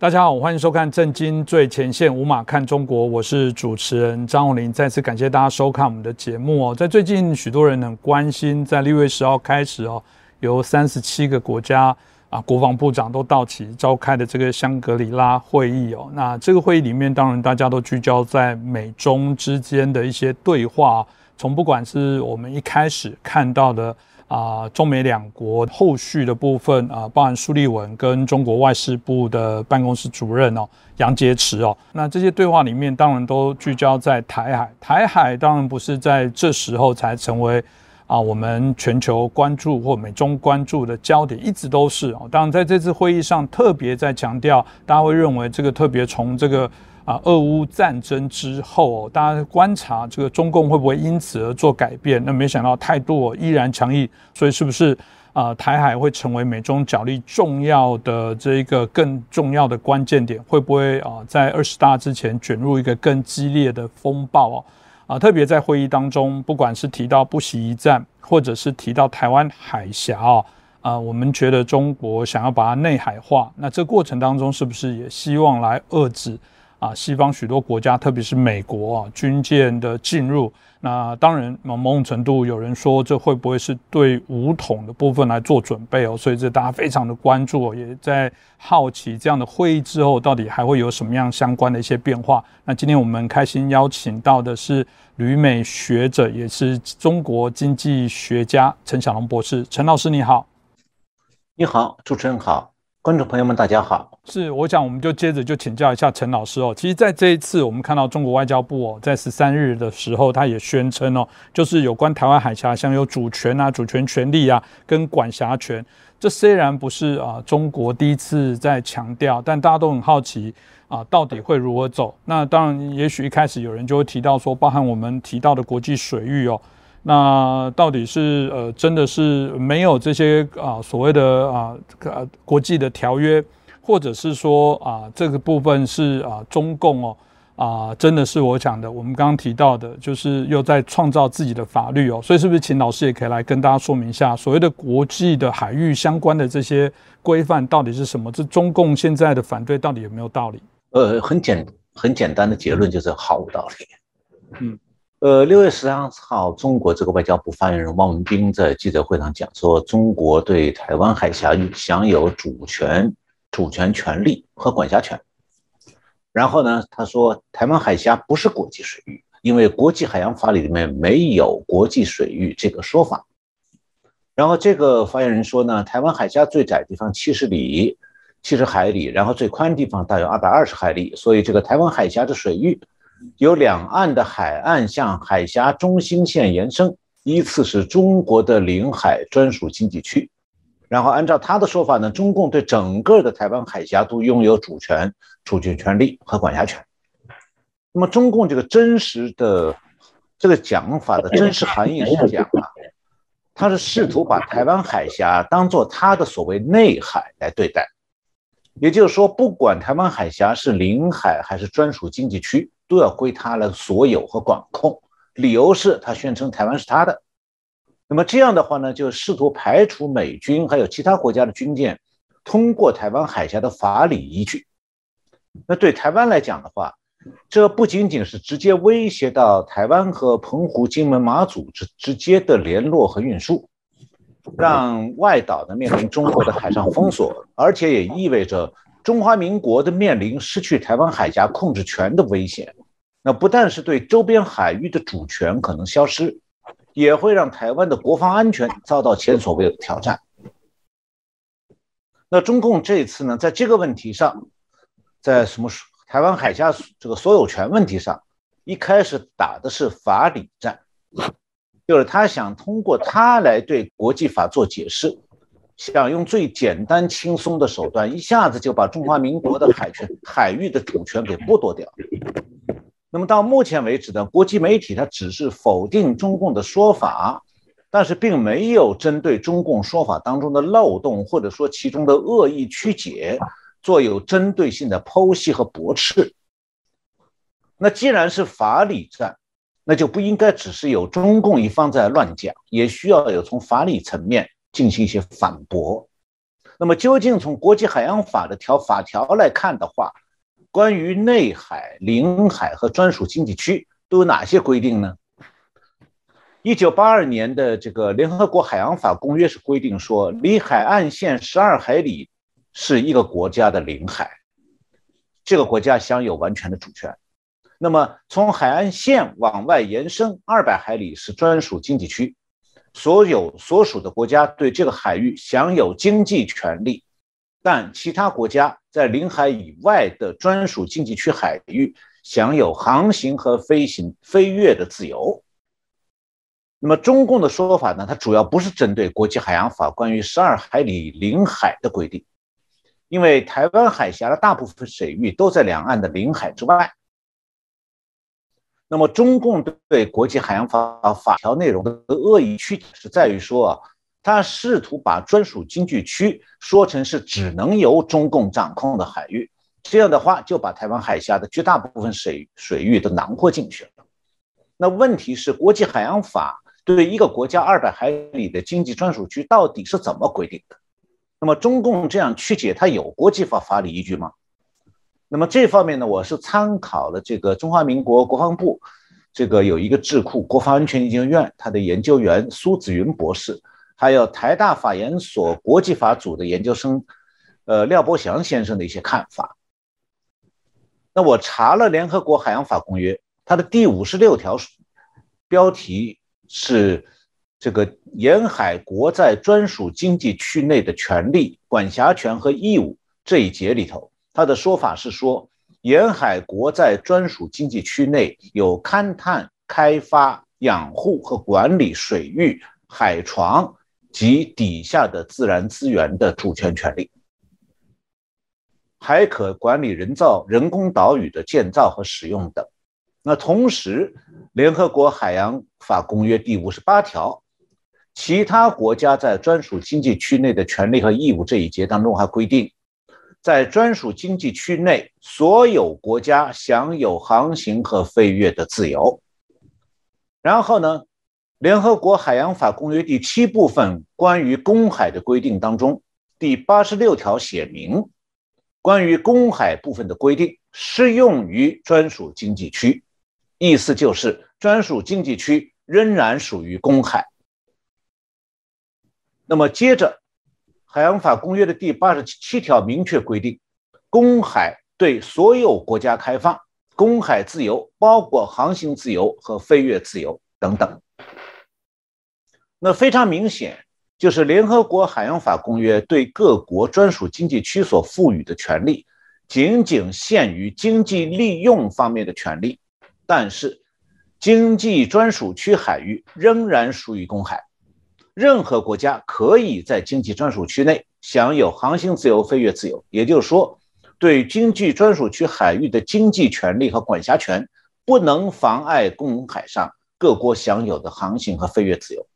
大家好，欢迎收看《震惊最前线》，无马看中国，我是主持人张宏林。再次感谢大家收看我们的节目哦。在最近，许多人很关心，在六月十号开始哦，由三十七个国家啊国防部长都到齐召开的这个香格里拉会议哦。那这个会议里面，当然大家都聚焦在美中之间的一些对话，从不管是我们一开始看到的。啊，中美两国后续的部分啊，包含苏利文跟中国外事部的办公室主任哦，杨洁篪哦，那这些对话里面当然都聚焦在台海，台海当然不是在这时候才成为啊我们全球关注或美中关注的焦点，一直都是哦。当然在这次会议上特别在强调，大家会认为这个特别从这个。啊，俄乌战争之后，大家观察这个中共会不会因此而做改变？那没想到态度依然强硬，所以是不是啊？台海会成为美中角力重要的这一个更重要的关键点？会不会啊，在二十大之前卷入一个更激烈的风暴哦？啊，特别在会议当中，不管是提到不惜一战，或者是提到台湾海峡哦，啊，我们觉得中国想要把它内海化，那这过程当中是不是也希望来遏制？啊，西方许多国家，特别是美国啊，军舰的进入，那当然某某种程度，有人说这会不会是对武统的部分来做准备哦？所以这大家非常的关注，也在好奇这样的会议之后，到底还会有什么样相关的一些变化。那今天我们开心邀请到的是旅美学者，也是中国经济学家陈小龙博士。陈老师你好，你好，主持人好。观众朋友们，大家好。是，我想我们就接着就请教一下陈老师哦。其实，在这一次，我们看到中国外交部哦，在十三日的时候，他也宣称哦，就是有关台湾海峡享有主权啊、主权权利啊、跟管辖权。这虽然不是啊中国第一次在强调，但大家都很好奇啊，到底会如何走？那当然，也许一开始有人就会提到说，包含我们提到的国际水域哦。那到底是呃，真的是没有这些啊所谓的啊呃国际的条约，或者是说啊这个部分是啊中共哦啊真的是我讲的，我们刚刚提到的，就是又在创造自己的法律哦，所以是不是请老师也可以来跟大家说明一下，所谓的国际的海域相关的这些规范到底是什么？这中共现在的反对到底有没有道理？呃，很简很简单的结论就是毫无道理。嗯。呃，六月十三号，中国这个外交部发言人汪文斌在记者会上讲说，中国对台湾海峡享有主权、主权权利和管辖权。然后呢，他说台湾海峡不是国际水域，因为国际海洋法里面没有国际水域这个说法。然后这个发言人说呢，台湾海峡最窄地方七十里，七十海里，然后最宽地方大约二百二十海里，所以这个台湾海峡的水域。由两岸的海岸向海峡中心线延伸，依次是中国的领海专属经济区。然后按照他的说法呢，中共对整个的台湾海峡都拥有主权、主权权利和管辖权。那么中共这个真实的这个讲法的真实含义是讲啊，他是试图把台湾海峡当做他的所谓内海来对待，也就是说，不管台湾海峡是领海还是专属经济区。都要归他来所有和管控，理由是他宣称台湾是他的。那么这样的话呢，就试图排除美军还有其他国家的军舰通过台湾海峡的法理依据。那对台湾来讲的话，这不仅仅是直接威胁到台湾和澎湖、金门、马祖之直接的联络和运输，让外岛呢面临中国的海上封锁，而且也意味着。中华民国的面临失去台湾海峡控制权的危险，那不但是对周边海域的主权可能消失，也会让台湾的国防安全遭到前所未有的挑战。那中共这次呢，在这个问题上，在什么台湾海峡这个所有权问题上，一开始打的是法理战，就是他想通过他来对国际法做解释。想用最简单轻松的手段，一下子就把中华民国的海权、海域的主权给剥夺掉。那么到目前为止呢，国际媒体它只是否定中共的说法，但是并没有针对中共说法当中的漏洞，或者说其中的恶意曲解，做有针对性的剖析和驳斥。那既然是法理战，那就不应该只是有中共一方在乱讲，也需要有从法理层面。进行一些反驳，那么，究竟从国际海洋法的条法条来看的话，关于内海、领海和专属经济区都有哪些规定呢？一九八二年的这个联合国海洋法公约是规定说，离海岸线十二海里是一个国家的领海，这个国家享有完全的主权。那么从海岸线往外延伸二百海里是专属经济区，所有所属的国家对这个海域享有经济权利，但其他国家在领海以外的专属经济区海域享有航行和飞行、飞越的自由。那么中共的说法呢？它主要不是针对国际海洋法关于十二海里领海的规定，因为台湾海峡的大部分水域都在两岸的领海之外。那么中共对国际海洋法法条内容的恶意曲解是在于说啊，他试图把专属经济区说成是只能由中共掌控的海域，这样的话就把台湾海峡的绝大部分水水域都囊括进去了。那问题是国际海洋法。对一个国家二百海里的经济专属区到底是怎么规定的？那么中共这样曲解，它有国际法法理依据吗？那么这方面呢，我是参考了这个中华民国国防部这个有一个智库国防安全研究院，他的研究员苏子云博士，还有台大法研所国际法组的研究生，呃廖伯祥先生的一些看法。那我查了联合国海洋法公约，它的第五十六条标题。是这个沿海国在专属经济区内的权利、管辖权和义务这一节里头，他的说法是说，沿海国在专属经济区内有勘探、开发、养护和管理水域、海床及底下的自然资源的主权权利，还可管理人造人工岛屿的建造和使用等。那同时，联合国海洋法公约第五十八条，其他国家在专属经济区内的权利和义务这一节当中还规定，在专属经济区内，所有国家享有航行和飞越的自由。然后呢，联合国海洋法公约第七部分关于公海的规定当中，第八十六条写明，关于公海部分的规定适用于专属经济区。意思就是，专属经济区仍然属于公海。那么接着，《海洋法公约》的第八十七条明确规定，公海对所有国家开放，公海自由包括航行自由和飞越自由等等。那非常明显，就是联合国海洋法公约对各国专属经济区所赋予的权利，仅仅限于经济利用方面的权利。但是，经济专属区海域仍然属于公海，任何国家可以在经济专属区内享有航行自由、飞越自由。也就是说，对经济专属区海域的经济权利和管辖权不能妨碍公海上各国享有的航行和飞越自由。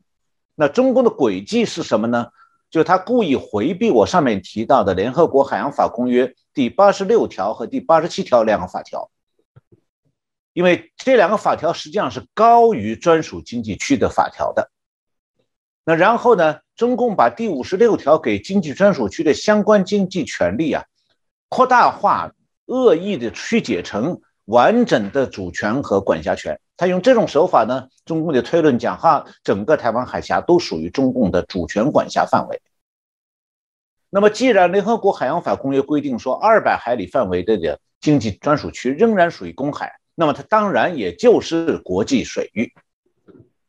那中共的轨迹是什么呢？就是他故意回避我上面提到的联合国海洋法公约第八十六条和第八十七条两个法条。因为这两个法条实际上是高于专属经济区的法条的。那然后呢？中共把第五十六条给经济专属区的相关经济权利啊，扩大化、恶意的曲解成完整的主权和管辖权。他用这种手法呢，中共的推论讲哈，整个台湾海峡都属于中共的主权管辖范围。那么，既然联合国海洋法公约规定说，二百海里范围的的经济专属区仍然属于公海。那么它当然也就是国际水域，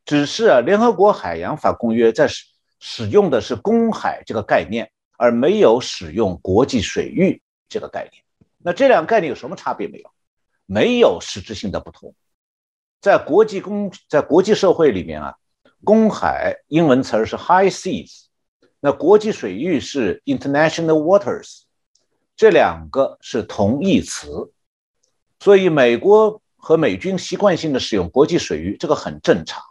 只是啊，联合国海洋法公约在使使用的是公海这个概念，而没有使用国际水域这个概念。那这两个概念有什么差别没有？没有实质性的不同。在国际公在国际社会里面啊，公海英文词儿是 high seas，那国际水域是 international waters，这两个是同义词。所以，美国和美军习惯性的使用国际水域，这个很正常。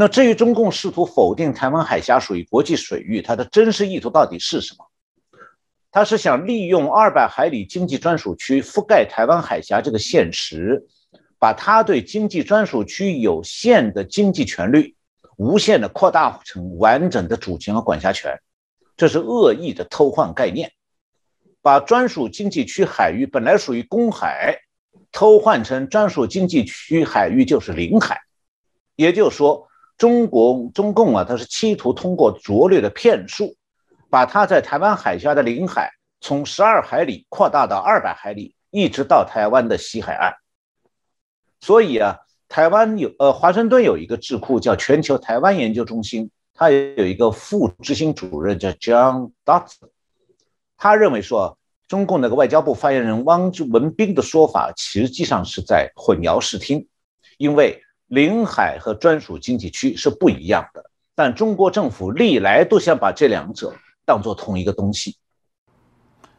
那至于中共试图否定台湾海峡属于国际水域，它的真实意图到底是什么？他是想利用二百海里经济专属区覆盖台湾海峡这个现实，把他对经济专属区有限的经济权利无限的扩大成完整的主权和管辖权，这是恶意的偷换概念，把专属经济区海域本来属于公海，偷换成专属经济区海域就是领海。也就是说，中国中共啊，他是企图通过拙劣的骗术，把他在台湾海峡的领海从十二海里扩大到二百海里，一直到台湾的西海岸。所以啊，台湾有呃，华盛顿有一个智库叫全球台湾研究中心，它也有一个副执行主任叫 John Dodson，他认为说，中共那个外交部发言人汪文斌的说法实际上是在混淆视听，因为。领海和专属经济区是不一样的，但中国政府历来都想把这两者当做同一个东西。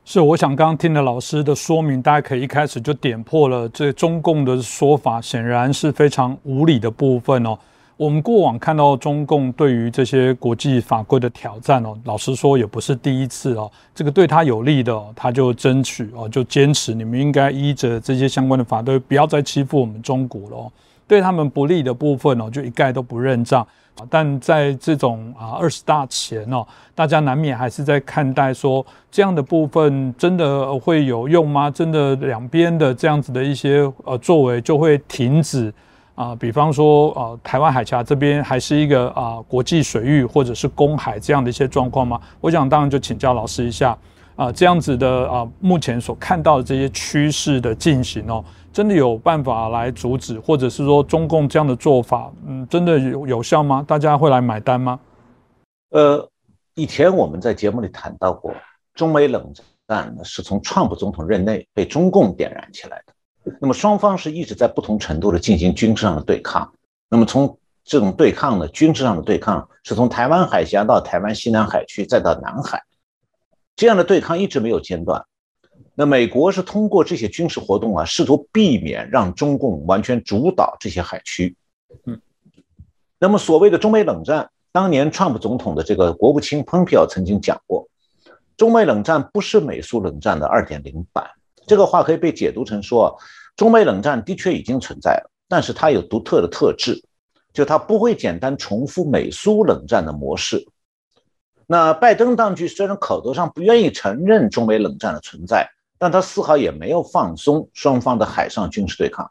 是，我想刚刚听了老师的说明，大家可以一开始就点破了这中共的说法，显然是非常无理的部分哦。我们过往看到中共对于这些国际法规的挑战哦，老实说也不是第一次哦。这个对他有利的，他就争取哦，就坚持你们应该依着这些相关的法规，不要再欺负我们中国了。对他们不利的部分哦，就一概都不认账。但在这种啊二十大前哦，大家难免还是在看待说这样的部分真的会有用吗？真的两边的这样子的一些呃作为就会停止啊？比方说啊，台湾海峡这边还是一个啊国际水域或者是公海这样的一些状况吗？我想当然就请教老师一下啊，这样子的啊目前所看到的这些趋势的进行哦。真的有办法来阻止，或者是说中共这样的做法，嗯，真的有有效吗？大家会来买单吗？呃，以前我们在节目里谈到过，中美冷战是从川普总统任内被中共点燃起来的。那么双方是一直在不同程度的进行军事上的对抗。那么从这种对抗呢，军事上的对抗是从台湾海峡到台湾西南海区，再到南海，这样的对抗一直没有间断。那美国是通过这些军事活动啊，试图避免让中共完全主导这些海区。嗯，那么所谓的中美冷战，当年川普总统的这个国务卿蓬佩奥曾经讲过，中美冷战不是美苏冷战的二点零版。这个话可以被解读成说，中美冷战的确已经存在了，但是它有独特的特质，就它不会简单重复美苏冷战的模式。那拜登当局虽然口头上不愿意承认中美冷战的存在。但他丝毫也没有放松双方的海上军事对抗。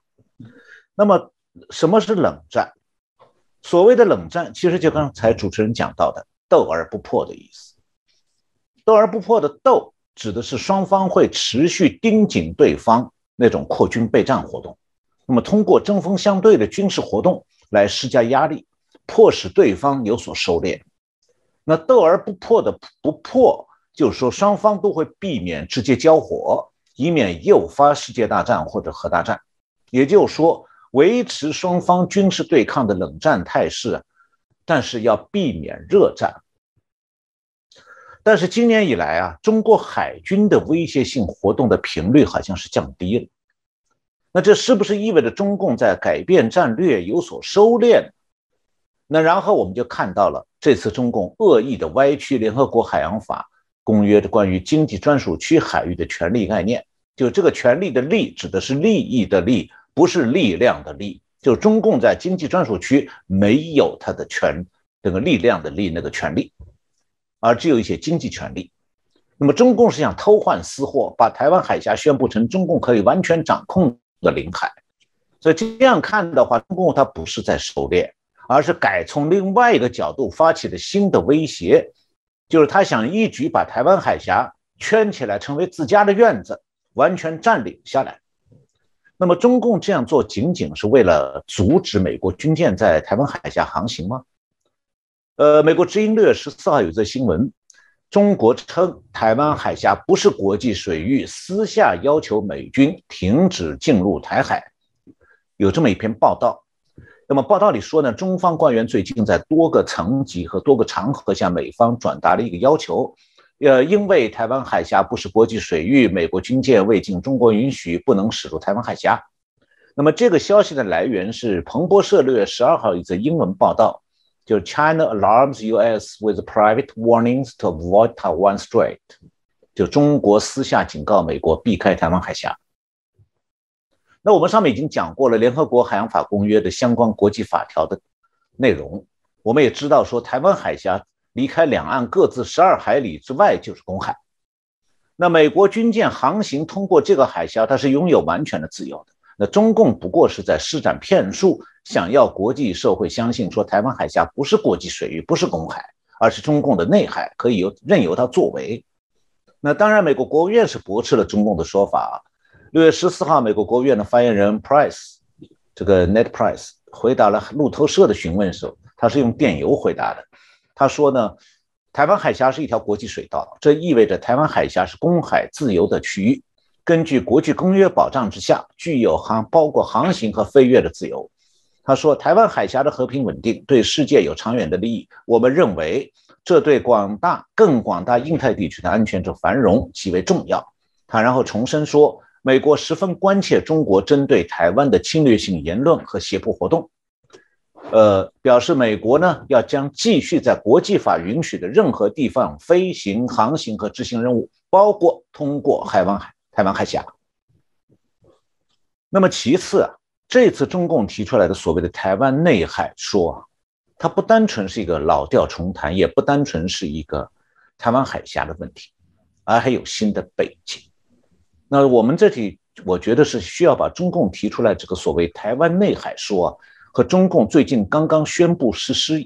那么，什么是冷战？所谓的冷战，其实就刚才主持人讲到的“斗而不破”的意思。斗而不破的“斗”指的是双方会持续盯紧对方那种扩军备战活动，那么通过针锋相对的军事活动来施加压力，迫使对方有所收敛。那斗而不破的“不破”。就是说，双方都会避免直接交火，以免诱发世界大战或者核大战。也就是说，维持双方军事对抗的冷战态势，但是要避免热战。但是今年以来啊，中国海军的威胁性活动的频率好像是降低了。那这是不是意味着中共在改变战略，有所收敛？那然后我们就看到了这次中共恶意的歪曲联合国海洋法。公约的关于经济专属区海域的权利概念，就这个权利的利指的是利益的利，不是力量的力。就中共在经济专属区没有它的权，这个力量的力那个权利，而只有一些经济权利。那么中共是想偷换私货，把台湾海峡宣布成中共可以完全掌控的领海。所以这样看的话，中共它不是在收敛，而是改从另外一个角度发起了新的威胁。就是他想一举把台湾海峡圈起来，成为自家的院子，完全占领下来。那么，中共这样做仅仅是为了阻止美国军舰在台湾海峡航行吗？呃，美国《之音六月十四号有则新闻，中国称台湾海峡不是国际水域，私下要求美军停止进入台海，有这么一篇报道。那么报道里说呢，中方官员最近在多个层级和多个场合向美方转达了一个要求，呃，因为台湾海峡不是国际水域，美国军舰未经中国允许不能驶入台湾海峡。那么这个消息的来源是彭博社六月十二号一则英文报道，就 China alarms U.S. with private warnings to avoid Taiwan Strait，就中国私下警告美国避开台湾海峡。那我们上面已经讲过了联合国海洋法公约的相关国际法条的内容，我们也知道说台湾海峡离开两岸各自十二海里之外就是公海。那美国军舰航行通过这个海峡，它是拥有完全的自由的。那中共不过是在施展骗术，想要国际社会相信说台湾海峡不是国际水域，不是公海，而是中共的内海，可以由任由它作为。那当然，美国国务院是驳斥了中共的说法。六月十四号，美国国务院的发言人 Price，这个 Net Price 回答了路透社的询问时候，他是用电邮回答的。他说呢。台湾海峡是一条国际水道，这意味着台湾海峡是公海自由的区域。根据国际公约保障之下，具有航包括航行和飞跃的自由。他说，台湾海峡的和平稳定对世界有长远的利益。我们认为，这对广大更广大印太地区的安全和繁荣极为重要。他然后重申说，美国十分关切中国针对台湾的侵略性言论和胁迫活动。呃，表示美国呢要将继续在国际法允许的任何地方飞行、航行和执行任务，包括通过海湾海、台湾海峡。那么其次啊，这次中共提出来的所谓的台湾内海说，它不单纯是一个老调重弹，也不单纯是一个台湾海峡的问题，而还有新的背景。那我们这里我觉得是需要把中共提出来这个所谓台湾内海说。和中共最近刚刚宣布实施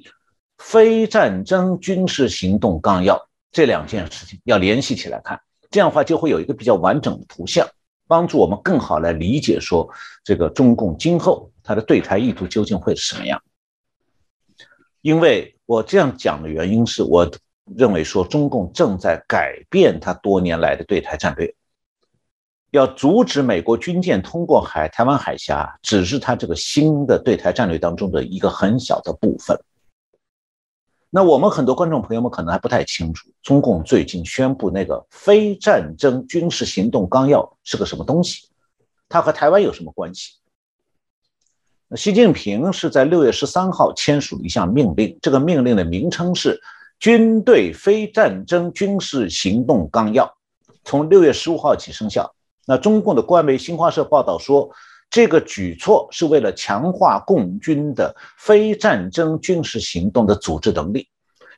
非战争军事行动纲要这两件事情要联系起来看，这样的话就会有一个比较完整的图像，帮助我们更好来理解说这个中共今后它的对台意图究竟会是什么样。因为我这样讲的原因是我认为说中共正在改变它多年来的对台战略。要阻止美国军舰通过海台湾海峡，只是他这个新的对台战略当中的一个很小的部分。那我们很多观众朋友们可能还不太清楚，中共最近宣布那个非战争军事行动纲要是个什么东西，它和台湾有什么关系？那习近平是在六月十三号签署了一项命令，这个命令的名称是《军队非战争军事行动纲要》，从六月十五号起生效。那中共的官媒新华社报道说，这个举措是为了强化共军的非战争军事行动的组织能力。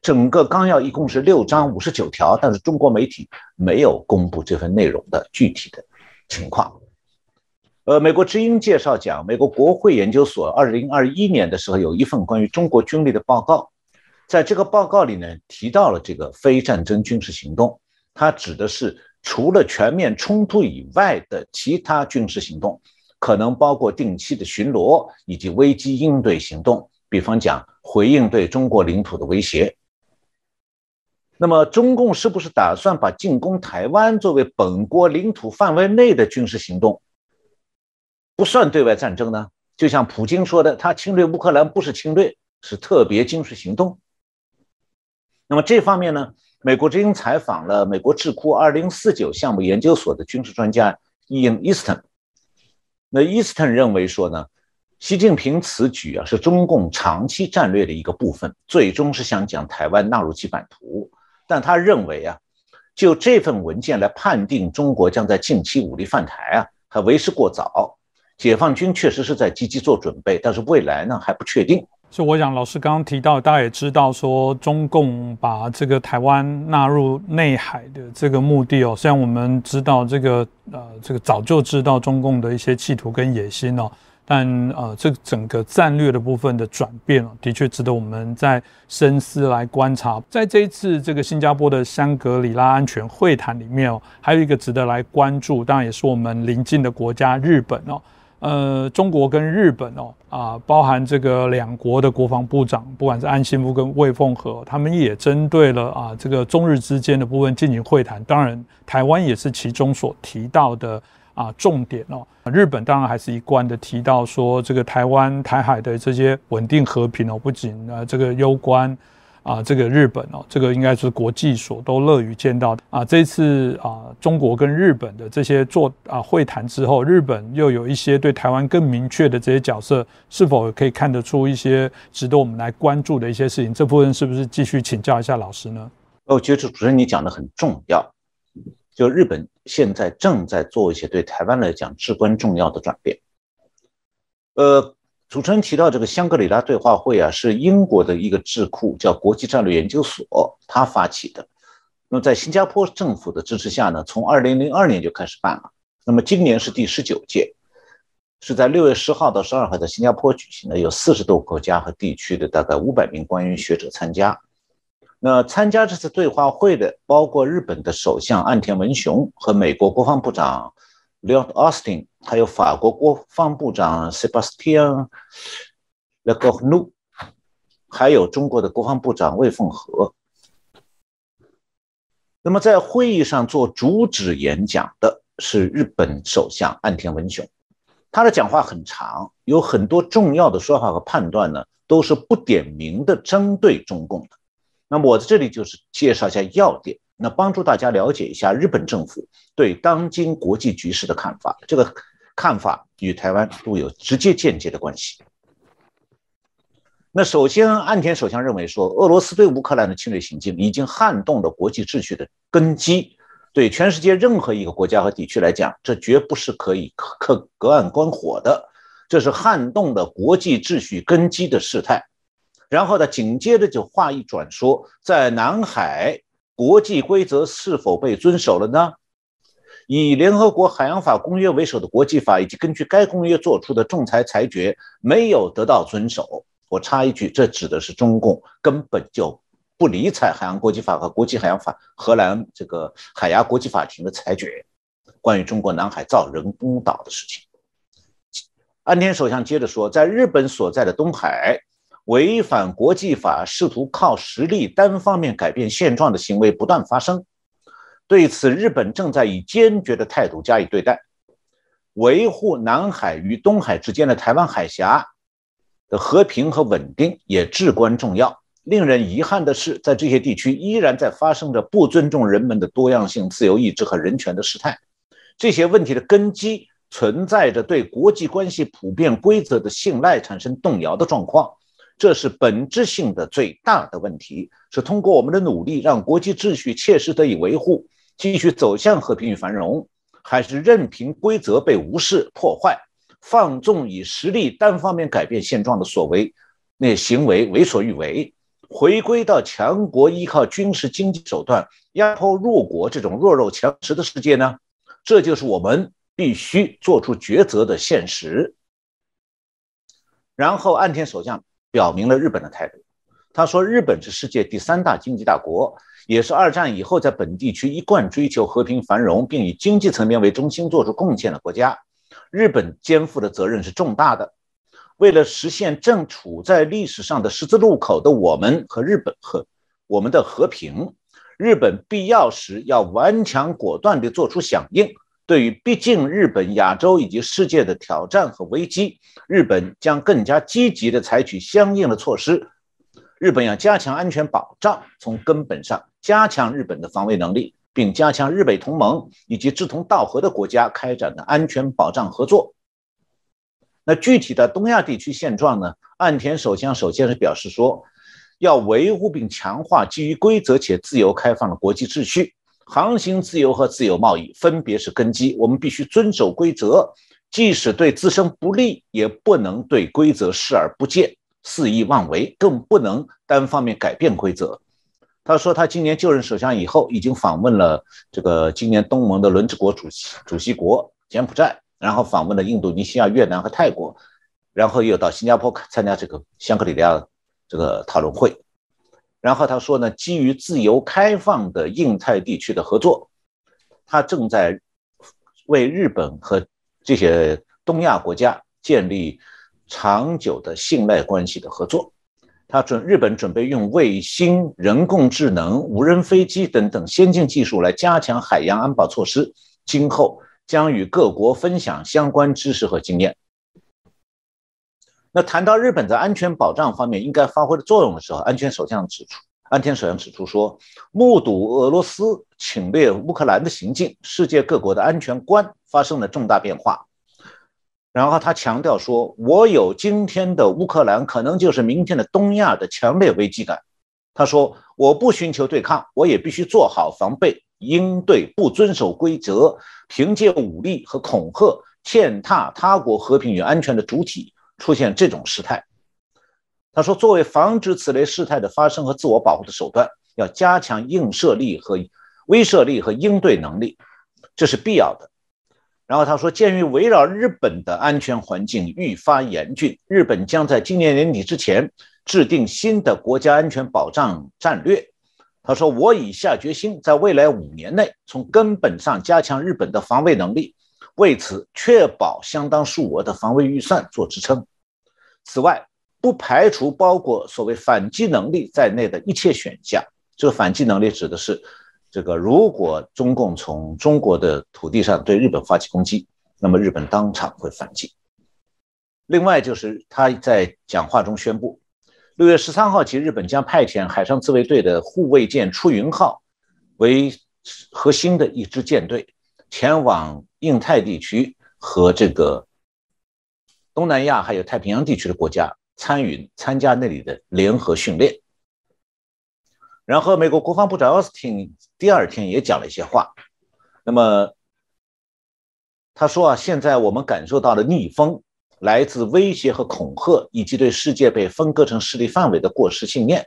整个纲要一共是六章五十九条，但是中国媒体没有公布这份内容的具体的情况。呃，美国之音介绍讲，美国国会研究所二零二一年的时候有一份关于中国军力的报告，在这个报告里呢提到了这个非战争军事行动，它指的是。除了全面冲突以外的其他军事行动，可能包括定期的巡逻以及危机应对行动，比方讲回应对中国领土的威胁。那么，中共是不是打算把进攻台湾作为本国领土范围内的军事行动，不算对外战争呢？就像普京说的，他侵略乌克兰不是侵略，是特别军事行动。那么这方面呢？美国之音采访了美国智库二零四九项目研究所的军事专家伊恩·伊斯顿。那伊斯顿认为说呢，习近平此举啊是中共长期战略的一个部分，最终是想将台湾纳入其版图。但他认为啊，就这份文件来判定中国将在近期武力犯台啊，还为时过早。解放军确实是在积极做准备，但是未来呢还不确定。所以我想，老师刚刚提到，大家也知道，说中共把这个台湾纳入内海的这个目的哦，虽然我们知道这个呃，这个早就知道中共的一些企图跟野心哦，但呃，这整个战略的部分的转变哦，的确值得我们在深思来观察。在这一次这个新加坡的香格里拉安全会谈里面哦，还有一个值得来关注，当然也是我们邻近的国家日本哦。呃，中国跟日本哦，啊，包含这个两国的国防部长，不管是安信夫跟魏凤和，他们也针对了啊这个中日之间的部分进行会谈。当然，台湾也是其中所提到的啊重点哦。日本当然还是一贯的提到说，这个台湾台海的这些稳定和平哦，不仅啊这个攸关。啊，这个日本哦，这个应该是国际所都乐于见到的啊。这次啊，中国跟日本的这些做啊会谈之后，日本又有一些对台湾更明确的这些角色，是否可以看得出一些值得我们来关注的一些事情？这部分是不是继续请教一下老师呢？我觉得主持人你讲的很重要，就日本现在正在做一些对台湾来讲至关重要的转变。呃。主持人提到这个香格里拉对话会啊，是英国的一个智库叫国际战略研究所，他发起的。那么在新加坡政府的支持下呢，从二零零二年就开始办了。那么今年是第十九届，是在六月十号到十二号在新加坡举行的，有四十多个国家和地区的大概五百名官员学者参加。那参加这次对话会的包括日本的首相岸田文雄和美国国防部长 Lloyd Austin，还有法国国防部长 Sebastian Lecornu，还有中国的国防部长魏凤和。那么在会议上做主旨演讲的是日本首相岸田文雄，他的讲话很长，有很多重要的说法和判断呢，都是不点名的针对中共的。那么我在这里就是介绍一下要点，那帮助大家了解一下日本政府对当今国际局势的看法。这个看法与台湾都有直接间接的关系。那首先，岸田首相认为说，俄罗斯对乌克兰的侵略行径已经撼动了国际秩序的根基，对全世界任何一个国家和地区来讲，这绝不是可以可可隔岸观火的，这是撼动了国际秩序根基的事态。然后呢，紧接着就话一转说，在南海，国际规则是否被遵守了呢？以联合国海洋法公约为首的国际法，以及根据该公约作出的仲裁裁决，没有得到遵守。我插一句，这指的是中共根本就不理睬海洋国际法和国际海洋法、荷兰这个海牙国际法庭的裁决，关于中国南海造人工岛的事情。安田首相接着说，在日本所在的东海，违反国际法、试图靠实力单方面改变现状的行为不断发生，对此，日本正在以坚决的态度加以对待，维护南海与东海之间的台湾海峡。的和平和稳定也至关重要。令人遗憾的是，在这些地区依然在发生着不尊重人们的多样性、自由意志和人权的事态。这些问题的根基存在着对国际关系普遍规则的信赖产生动摇的状况。这是本质性的最大的问题。是通过我们的努力让国际秩序切实得以维护，继续走向和平与繁荣，还是任凭规则被无视破坏？放纵以实力单方面改变现状的所为，那行为为所欲为，回归到强国依靠军事经济手段压迫弱国这种弱肉强食的世界呢？这就是我们必须做出抉择的现实。然后岸田首相表明了日本的态度，他说：“日本是世界第三大经济大国，也是二战以后在本地区一贯追求和平繁荣，并以经济层面为中心做出贡献的国家。”日本肩负的责任是重大的。为了实现正处在历史上的十字路口的我们和日本和我们的和平，日本必要时要顽强果断地做出响应。对于逼近日本、亚洲以及世界的挑战和危机，日本将更加积极地采取相应的措施。日本要加强安全保障，从根本上加强日本的防卫能力。并加强日美同盟以及志同道合的国家开展的安全保障合作。那具体的东亚地区现状呢？岸田首相首先是表示说，要维护并强化基于规则且自由开放的国际秩序，航行自由和自由贸易分别是根基。我们必须遵守规则，即使对自身不利，也不能对规则视而不见、肆意妄为，更不能单方面改变规则。他说，他今年就任首相以后，已经访问了这个今年东盟的轮值国主席主席国柬埔寨，然后访问了印度尼西亚、越南和泰国，然后又到新加坡参加这个香格里拉这个讨论会。然后他说呢，基于自由开放的印太地区的合作，他正在为日本和这些东亚国家建立长久的信赖关系的合作。他准日本准备用卫星、人工智能、无人飞机等等先进技术来加强海洋安保措施，今后将与各国分享相关知识和经验。那谈到日本在安全保障方面应该发挥的作用的时候，安全首相指出，安田首相指出说，目睹俄罗斯侵略乌克兰的行径，世界各国的安全观发生了重大变化。然后他强调说：“我有今天的乌克兰，可能就是明天的东亚的强烈危机感。”他说：“我不寻求对抗，我也必须做好防备，应对不遵守规则、凭借武力和恐吓践踏他国和平与安全的主体，出现这种事态。他说，作为防止此类事态的发生和自我保护的手段，要加强映射力和威慑力和应对能力，这是必要的。然后他说，鉴于围绕日本的安全环境愈发严峻，日本将在今年年底之前制定新的国家安全保障战略。他说，我已下决心在未来五年内从根本上加强日本的防卫能力，为此确保相当数额的防卫预算做支撑。此外，不排除包括所谓反击能力在内的一切选项。这个反击能力指的是。这个如果中共从中国的土地上对日本发起攻击，那么日本当场会反击。另外，就是他在讲话中宣布，六月十三号起，日本将派遣海上自卫队的护卫舰出云号为核心的一支舰队，前往印太地区和这个东南亚还有太平洋地区的国家参与参加那里的联合训练。然后，美国国防部长奥斯汀第二天也讲了一些话。那么，他说啊，现在我们感受到了逆风，来自威胁和恐吓，以及对世界被分割成势力范围的过时信念。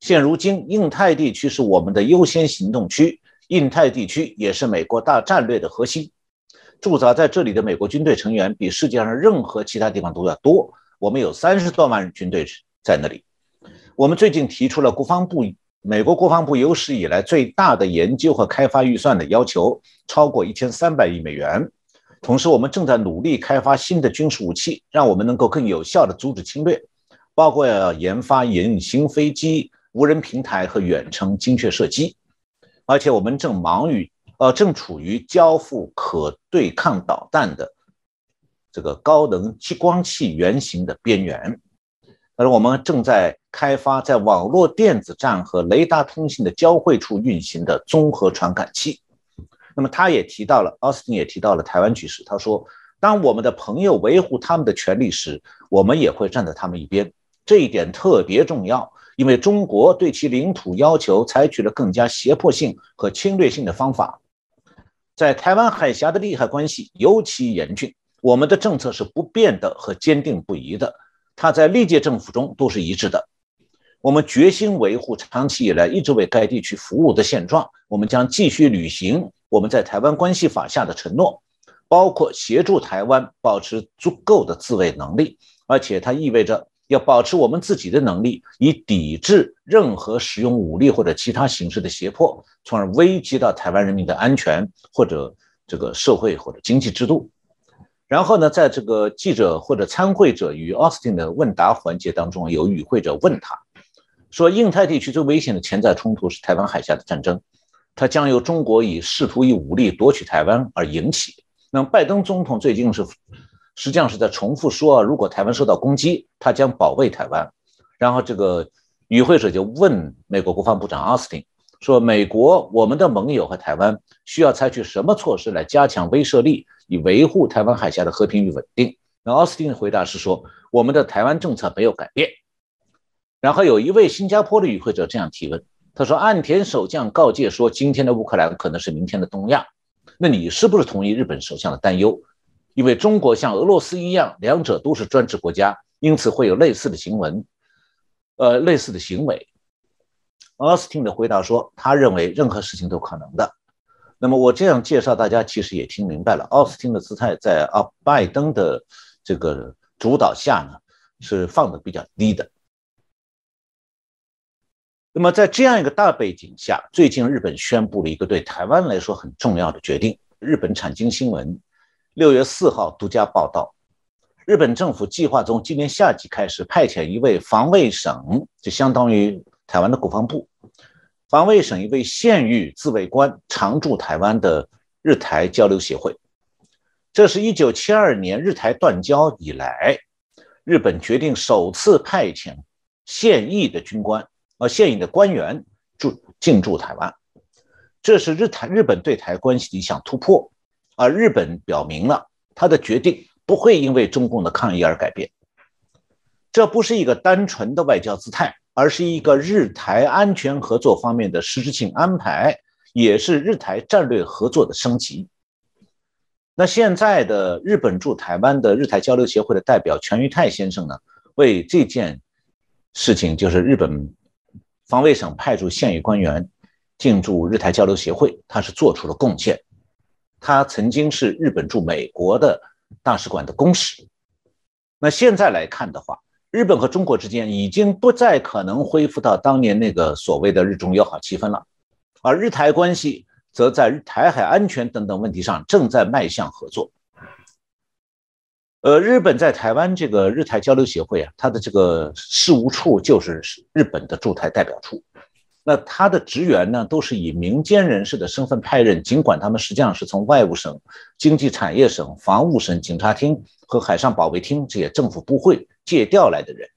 现如今，印太地区是我们的优先行动区，印太地区也是美国大战略的核心。驻扎在这里的美国军队成员比世界上任何其他地方都要多，我们有三十多万军队在那里。我们最近提出了国防部。美国国防部有史以来最大的研究和开发预算的要求，超过一千三百亿美元。同时，我们正在努力开发新的军事武器，让我们能够更有效地阻止侵略，包括要研发隐形飞机、无人平台和远程精确射击。而且，我们正忙于，呃，正处于交付可对抗导弹的这个高能激光器原型的边缘。而我们正在开发在网络电子站和雷达通信的交汇处运行的综合传感器。那么，他也提到了，奥斯汀也提到了台湾局势。他说，当我们的朋友维护他们的权利时，我们也会站在他们一边。这一点特别重要，因为中国对其领土要求采取了更加胁迫性和侵略性的方法。在台湾海峡的利害关系尤其严峻，我们的政策是不变的和坚定不移的。它在历届政府中都是一致的。我们决心维护长期以来一直为该地区服务的现状。我们将继续履行我们在《台湾关系法》下的承诺，包括协助台湾保持足够的自卫能力，而且它意味着要保持我们自己的能力，以抵制任何使用武力或者其他形式的胁迫，从而危及到台湾人民的安全或者这个社会或者经济制度。然后呢，在这个记者或者参会者与奥斯汀的问答环节当中，有与会者问他，说印太地区最危险的潜在冲突是台湾海峡的战争，它将由中国以试图以武力夺取台湾而引起。那么拜登总统最近是实际上是在重复说，如果台湾受到攻击，他将保卫台湾。然后这个与会者就问美国国防部长奥斯汀。说美国，我们的盟友和台湾需要采取什么措施来加强威慑力，以维护台湾海峡的和平与稳定？那奥斯汀的回答是说，我们的台湾政策没有改变。然后有一位新加坡的与会者这样提问，他说：“岸田首相告诫说，今天的乌克兰可能是明天的东亚。那你是不是同意日本首相的担忧？因为中国像俄罗斯一样，两者都是专制国家，因此会有类似的行为，呃，类似的行为。”奥斯汀的回答说：“他认为任何事情都可能的。”那么我这样介绍，大家其实也听明白了。奥斯汀的姿态在啊拜登的这个主导下呢，是放的比较低的。那么在这样一个大背景下，最近日本宣布了一个对台湾来说很重要的决定。日本产经新闻六月四号独家报道，日本政府计划从今年夏季开始派遣一位防卫省，就相当于。台湾的国防部防卫省一位现役自卫官常驻台湾的日台交流协会，这是一九七二年日台断交以来，日本决定首次派遣现役的军官呃现役的官员驻进驻台湾，这是日台日本对台关系的一项突破，而日本表明了他的决定不会因为中共的抗议而改变，这不是一个单纯的外交姿态。而是一个日台安全合作方面的实质性安排，也是日台战略合作的升级。那现在的日本驻台湾的日台交流协会的代表全玉泰先生呢，为这件事情，就是日本防卫省派驻现役官员进驻日台交流协会，他是做出了贡献。他曾经是日本驻美国的大使馆的公使。那现在来看的话，日本和中国之间已经不再可能恢复到当年那个所谓的日中友好气氛了，而日台关系。则在台海安全等等问题上正在迈向合作。呃，日本在台湾这个日台交流协会啊，它的这个事务处就是日本的驻台代表处。那他的职员呢，都是以民间人士的身份派任，尽管他们实际上是从外务省、经济产业省、防务省、警察厅和海上保卫厅这些政府部会借调来的人。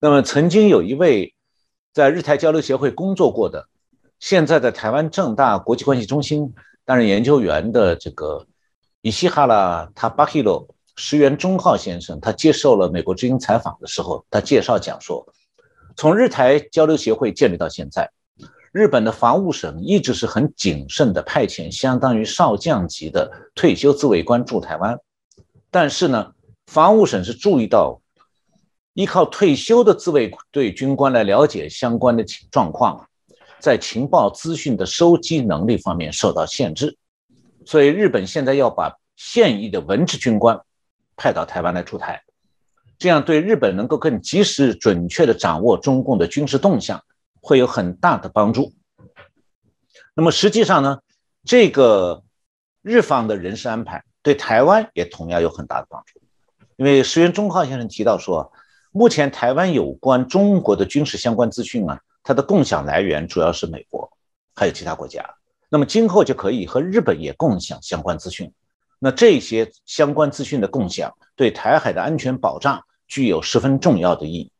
那么，曾经有一位在日台交流协会工作过的。现在在台湾正大国际关系中心担任研究员的这个伊西哈拉塔巴希罗石原忠浩先生，他接受了美国之音采访的时候，他介绍讲说，从日台交流协会建立到现在，日本的防务省一直是很谨慎的派遣相当于少将级的退休自卫官驻台湾，但是呢，防务省是注意到，依靠退休的自卫队军官来了解相关的情状况。在情报资讯的收集能力方面受到限制，所以日本现在要把现役的文职军官派到台湾来出台，这样对日本能够更及时、准确地掌握中共的军事动向会有很大的帮助。那么实际上呢，这个日方的人事安排对台湾也同样有很大的帮助，因为石原忠浩先生提到说，目前台湾有关中国的军事相关资讯啊。它的共享来源主要是美国，还有其他国家。那么今后就可以和日本也共享相关资讯。那这些相关资讯的共享，对台海的安全保障具有十分重要的意义。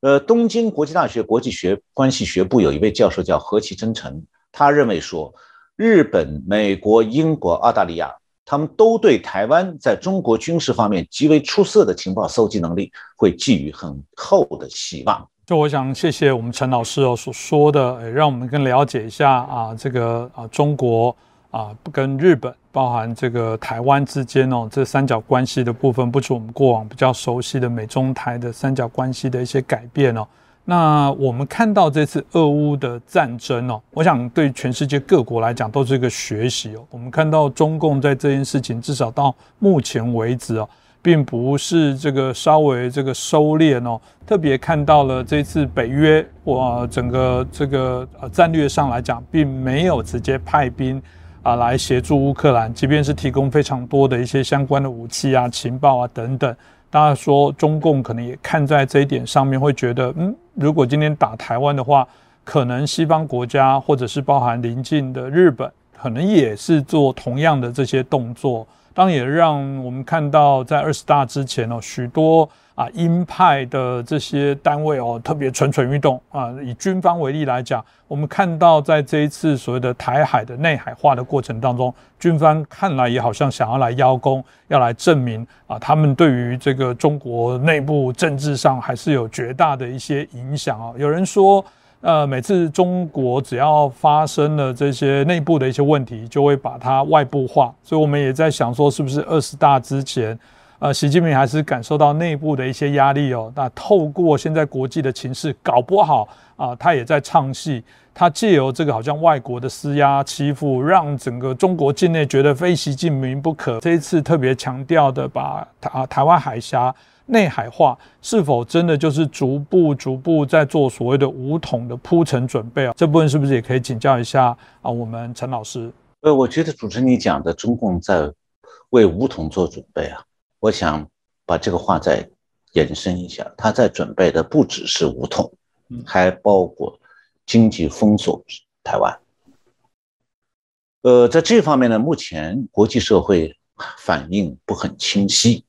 呃，东京国际大学国际学关系学部有一位教授叫何其真诚，他认为说，日本、美国、英国、澳大利亚，他们都对台湾在中国军事方面极为出色的情报搜集能力，会寄予很厚的希望。就我想谢谢我们陈老师哦所说的，让我们更了解一下啊这个啊中国啊跟日本，包含这个台湾之间哦这三角关系的部分，不止我们过往比较熟悉的美中台的三角关系的一些改变哦。那我们看到这次俄乌的战争哦，我想对全世界各国来讲都是一个学习哦。我们看到中共在这件事情至少到目前为止哦。并不是这个稍微这个收敛哦，特别看到了这次北约哇，整个这个呃战略上来讲，并没有直接派兵啊来协助乌克兰，即便是提供非常多的一些相关的武器啊、情报啊等等。大家说中共可能也看在这一点上面，会觉得嗯，如果今天打台湾的话，可能西方国家或者是包含邻近的日本，可能也是做同样的这些动作。当然也让我们看到，在二十大之前哦，许多啊鹰派的这些单位哦，特别蠢蠢欲动啊。以军方为例来讲，我们看到在这一次所谓的台海的内海化的过程当中，军方看来也好像想要来邀功，要来证明啊，他们对于这个中国内部政治上还是有绝大的一些影响啊。有人说。呃，每次中国只要发生了这些内部的一些问题，就会把它外部化。所以我们也在想说，是不是二十大之前，呃，习近平还是感受到内部的一些压力哦？那透过现在国际的情势，搞不好啊，他也在唱戏。他借由这个好像外国的施压欺负，让整个中国境内觉得非习近平不可。这一次特别强调的，把台台湾海峡。内海化是否真的就是逐步逐步在做所谓的武统的铺陈准备啊？这部分是不是也可以请教一下啊？我们陈老师，呃，我觉得主持人你讲的中共在为武统做准备啊，我想把这个话再延伸一下，他在准备的不只是武统，还包括经济封锁台湾。呃，在这方面呢，目前国际社会反应不很清晰。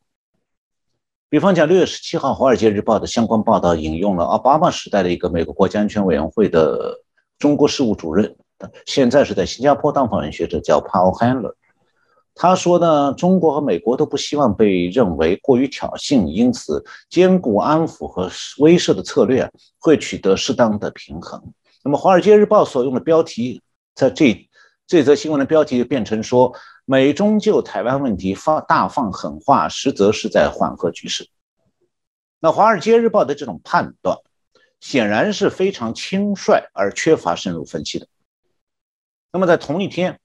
比方讲，六月十七号，《华尔街日报》的相关报道引用了奥巴马时代的一个美国国家安全委员会的中国事务主任，现在是在新加坡当访问学者，叫 Paul Handler。他说呢，中国和美国都不希望被认为过于挑衅，因此兼顾安抚和威慑的策略会取得适当的平衡。那么，《华尔街日报》所用的标题，在这这则新闻的标题就变成说，美中就台湾问题放大放狠话，实则是在缓和局势。那《华尔街日报》的这种判断，显然是非常轻率而缺乏深入分析的。那么在同一天，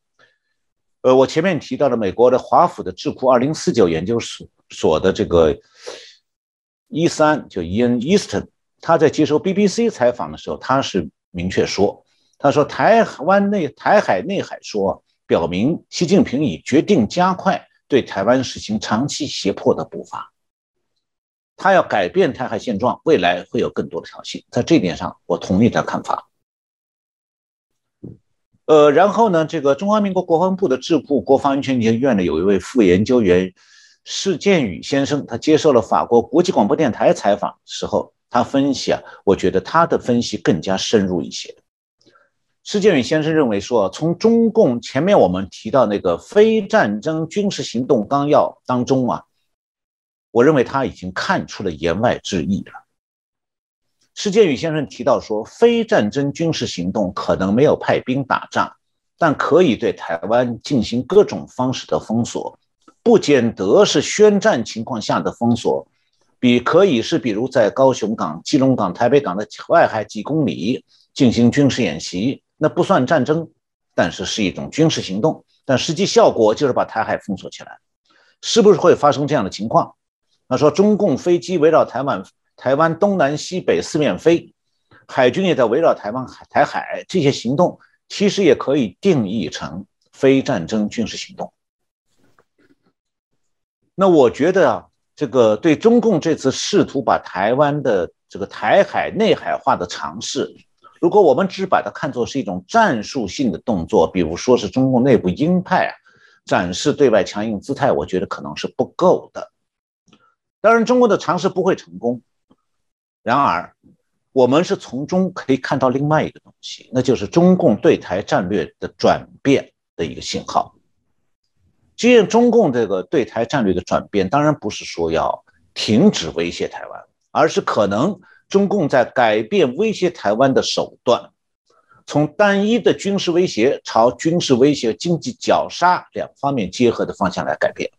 呃，我前面提到的美国的华府的智库二零四九研究所所的这个伊三就伊恩伊斯顿，他在接受 BBC 采访的时候，他是明确说，他说台湾内台海内海说表明，习近平已决定加快对台湾实行长期胁迫的步伐，他要改变台海现状，未来会有更多的挑衅。在这一点上，我同意他看法。呃，然后呢，这个中华民国国防部的智库国防安全研究院的有一位副研究员施建宇先生，他接受了法国国际广播电台采访时候，他分析啊，我觉得他的分析更加深入一些。施建宇先生认为说，从中共前面我们提到那个非战争军事行动纲要当中啊，我认为他已经看出了言外之意了。施建宇先生提到说，非战争军事行动可能没有派兵打仗，但可以对台湾进行各种方式的封锁，不见得是宣战情况下的封锁，比可以是比如在高雄港、基隆港、台北港的外海几公里进行军事演习，那不算战争，但是是一种军事行动，但实际效果就是把台海封锁起来，是不是会发生这样的情况？他说，中共飞机围绕台湾。台湾东南西北四面飞，海军也在围绕台湾海台海，这些行动其实也可以定义成非战争军事行动。那我觉得啊，这个对中共这次试图把台湾的这个台海内海化的尝试，如果我们只把它看作是一种战术性的动作，比如说是中共内部鹰派啊展示对外强硬姿态，我觉得可能是不够的。当然，中国的尝试不会成功。然而，我们是从中可以看到另外一个东西，那就是中共对台战略的转变的一个信号。既然中共这个对台战略的转变，当然不是说要停止威胁台湾，而是可能中共在改变威胁台湾的手段，从单一的军事威胁朝军事威胁、经济绞杀两方面结合的方向来改变。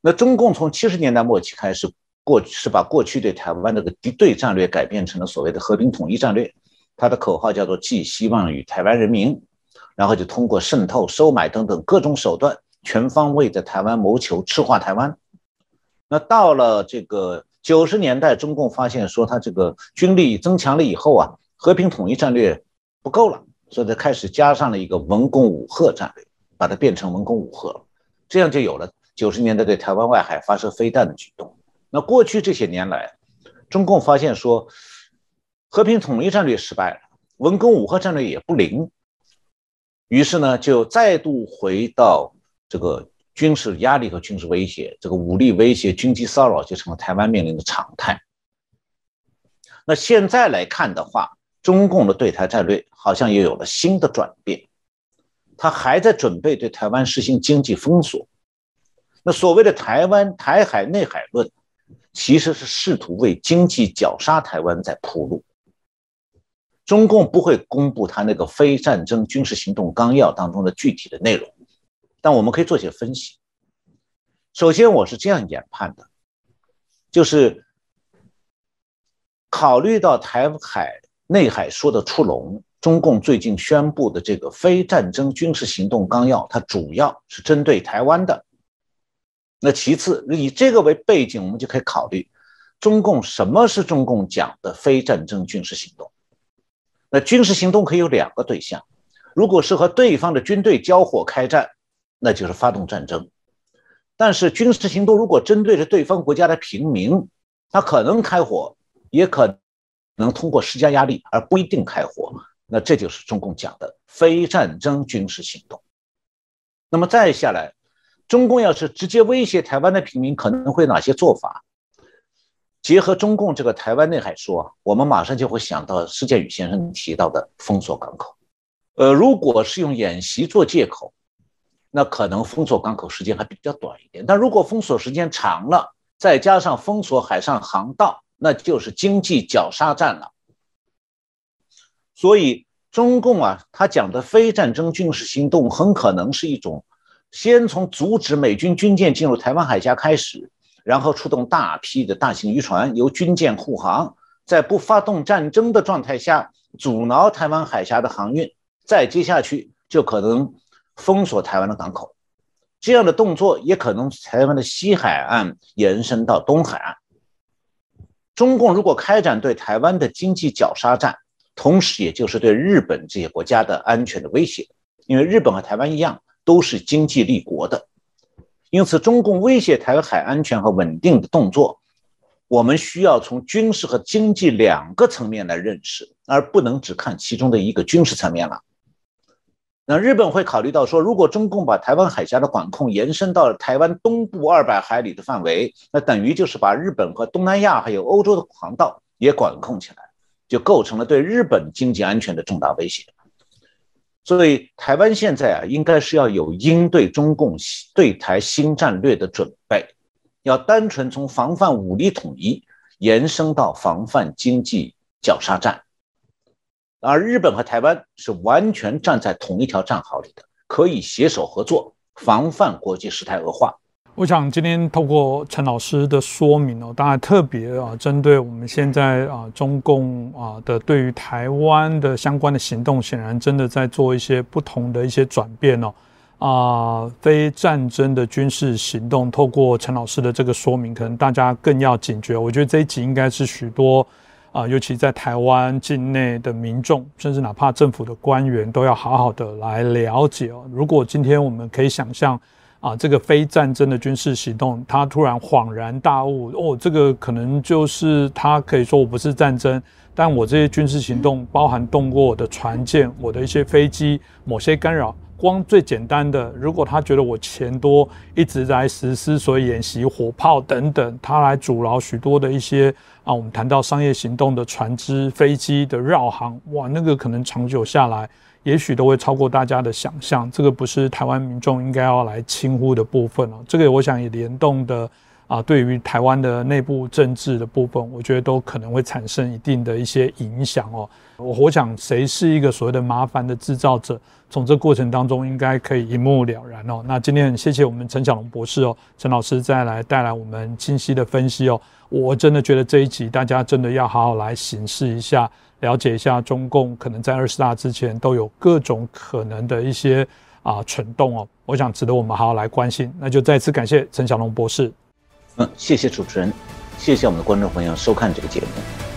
那中共从七十年代末期开始。过去是把过去对台湾那个敌对战略改变成了所谓的和平统一战略，他的口号叫做寄希望于台湾人民，然后就通过渗透、收买等等各种手段，全方位在台湾谋求赤化台湾。那到了这个九十年代，中共发现说他这个军力增强了以后啊，和平统一战略不够了，所以他开始加上了一个文攻武赫战略，把它变成文攻武吓，这样就有了九十年代对台湾外海发射飞弹的举动。那过去这些年来，中共发现说，和平统一战略失败了，文攻武赫战略也不灵，于是呢，就再度回到这个军事压力和军事威胁，这个武力威胁、军机骚扰就成了台湾面临的常态。那现在来看的话，中共的对台战略好像又有了新的转变，他还在准备对台湾实行经济封锁。那所谓的台湾台海内海论。其实是试图为经济绞杀台湾在铺路。中共不会公布他那个非战争军事行动纲要当中的具体的内容，但我们可以做些分析。首先，我是这样研判的，就是考虑到台海内海说的出笼，中共最近宣布的这个非战争军事行动纲要，它主要是针对台湾的。那其次，以这个为背景，我们就可以考虑，中共什么是中共讲的非战争军事行动？那军事行动可以有两个对象，如果是和对方的军队交火开战，那就是发动战争；但是军事行动如果针对着对方国家的平民，他可能开火，也可能通过施加压力，而不一定开火。那这就是中共讲的非战争军事行动。那么再下来。中共要是直接威胁台湾的平民，可能会哪些做法？结合中共这个台湾内海说，我们马上就会想到施建宇先生提到的封锁港口。呃，如果是用演习做借口，那可能封锁港口时间还比较短一点。但如果封锁时间长了，再加上封锁海上航道，那就是经济绞杀战了。所以中共啊，他讲的非战争军事行动，很可能是一种。先从阻止美军军舰进入台湾海峡开始，然后出动大批的大型渔船，由军舰护航，在不发动战争的状态下阻挠台湾海峡的航运，再接下去就可能封锁台湾的港口。这样的动作也可能台湾的西海岸延伸到东海岸。中共如果开展对台湾的经济绞杀战，同时也就是对日本这些国家的安全的威胁，因为日本和台湾一样。都是经济立国的，因此中共威胁台湾海安全和稳定的动作，我们需要从军事和经济两个层面来认识，而不能只看其中的一个军事层面了。那日本会考虑到说，如果中共把台湾海峡的管控延伸到了台湾东部二百海里的范围，那等于就是把日本和东南亚还有欧洲的航道也管控起来，就构成了对日本经济安全的重大威胁。所以，台湾现在啊，应该是要有应对中共对台新战略的准备，要单纯从防范武力统一延伸到防范经济绞杀战，而日本和台湾是完全站在同一条战壕里的，可以携手合作，防范国际事态恶化。我想今天透过陈老师的说明哦，当然特别啊，针对我们现在啊中共啊的对于台湾的相关的行动，显然真的在做一些不同的一些转变哦啊，非战争的军事行动，透过陈老师的这个说明，可能大家更要警觉。我觉得这一集应该是许多啊，尤其在台湾境内的民众，甚至哪怕政府的官员，都要好好的来了解哦。如果今天我们可以想象。啊，这个非战争的军事行动，他突然恍然大悟，哦，这个可能就是他可以说我不是战争，但我这些军事行动包含动过我的船舰、我的一些飞机，某些干扰。光最简单的，如果他觉得我钱多，一直在实施所以演习火炮等等，他来阻挠许多的一些啊，我们谈到商业行动的船只、飞机的绕航，哇，那个可能长久下来。也许都会超过大家的想象，这个不是台湾民众应该要来轻忽的部分哦。这个我想也联动的啊，对于台湾的内部政治的部分，我觉得都可能会产生一定的一些影响哦。我我想谁是一个所谓的麻烦的制造者，从这过程当中应该可以一目了然哦。那今天很谢谢我们陈小龙博士哦，陈老师再来带来我们清晰的分析哦。我真的觉得这一集大家真的要好好来审视一下。了解一下中共可能在二十大之前都有各种可能的一些啊蠢动哦，我想值得我们好好来关心。那就再次感谢陈小龙博士。嗯，谢谢主持人，谢谢我们的观众朋友收看这个节目。